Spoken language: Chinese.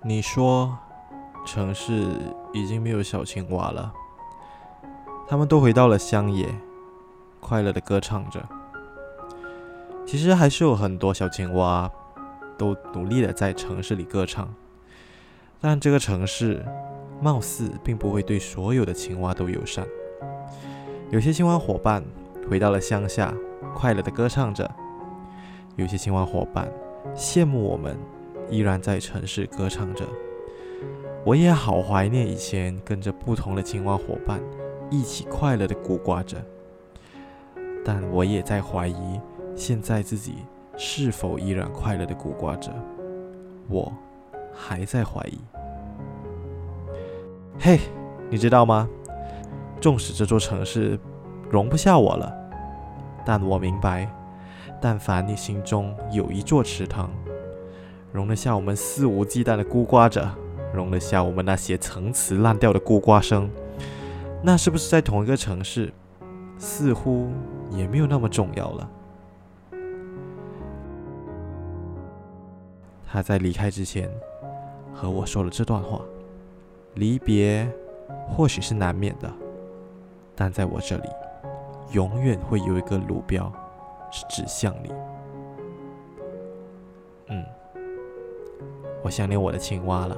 你说，城市已经没有小青蛙了，他们都回到了乡野，快乐的歌唱着。其实还是有很多小青蛙，都努力的在城市里歌唱，但这个城市貌似并不会对所有的青蛙都友善。有些青蛙伙伴回到了乡下，快乐的歌唱着；有些青蛙伙伴羡慕我们，依然在城市歌唱着。我也好怀念以前跟着不同的青蛙伙伴一起快乐的咕呱着，但我也在怀疑。现在自己是否依然快乐的咕呱着？我还在怀疑。嘿，你知道吗？纵使这座城市容不下我了，但我明白，但凡你心中有一座池塘，容得下我们肆无忌惮的孤呱着，容得下我们那些陈词滥调的孤呱声，那是不是在同一个城市，似乎也没有那么重要了？他在离开之前和我说了这段话。离别或许是难免的，但在我这里，永远会有一个路标是指向你。嗯，想念我的青蛙了。